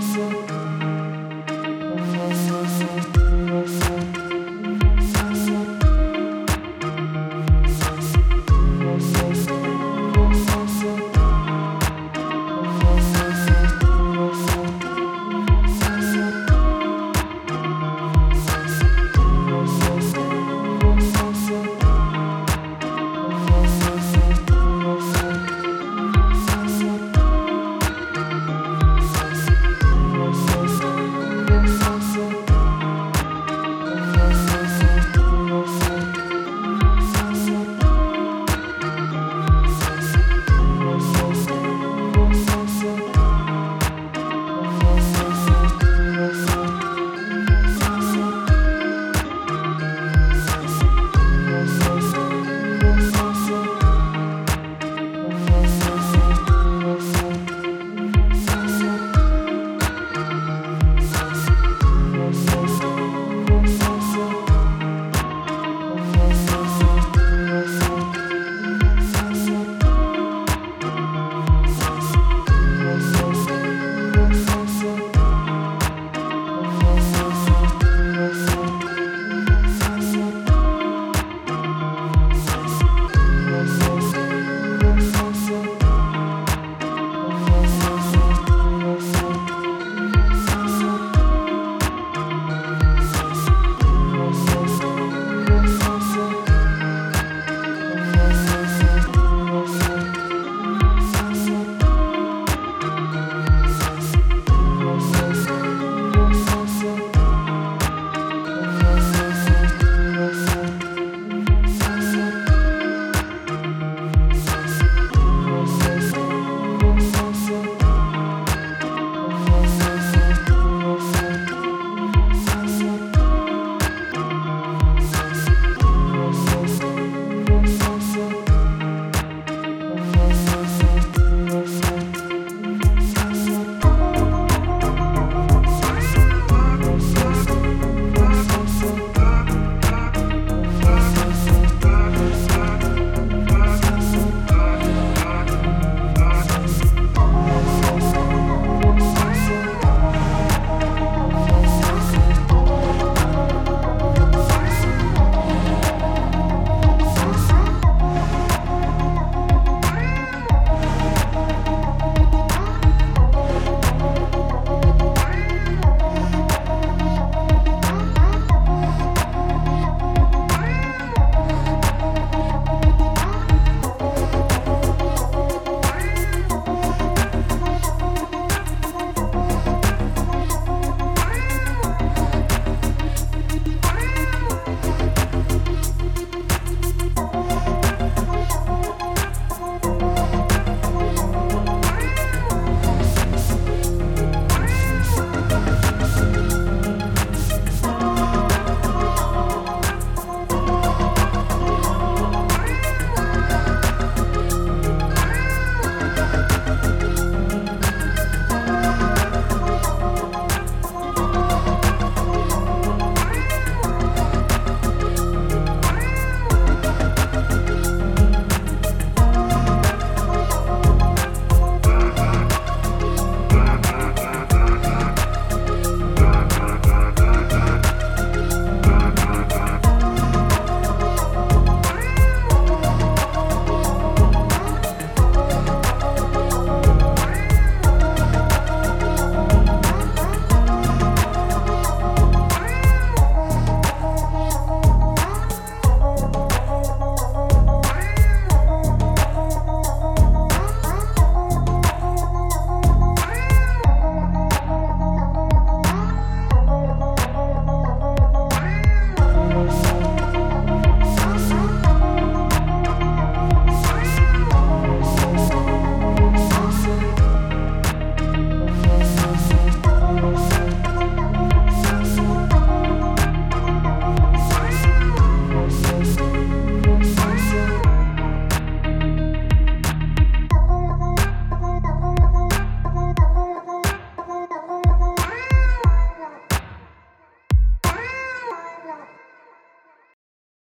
そう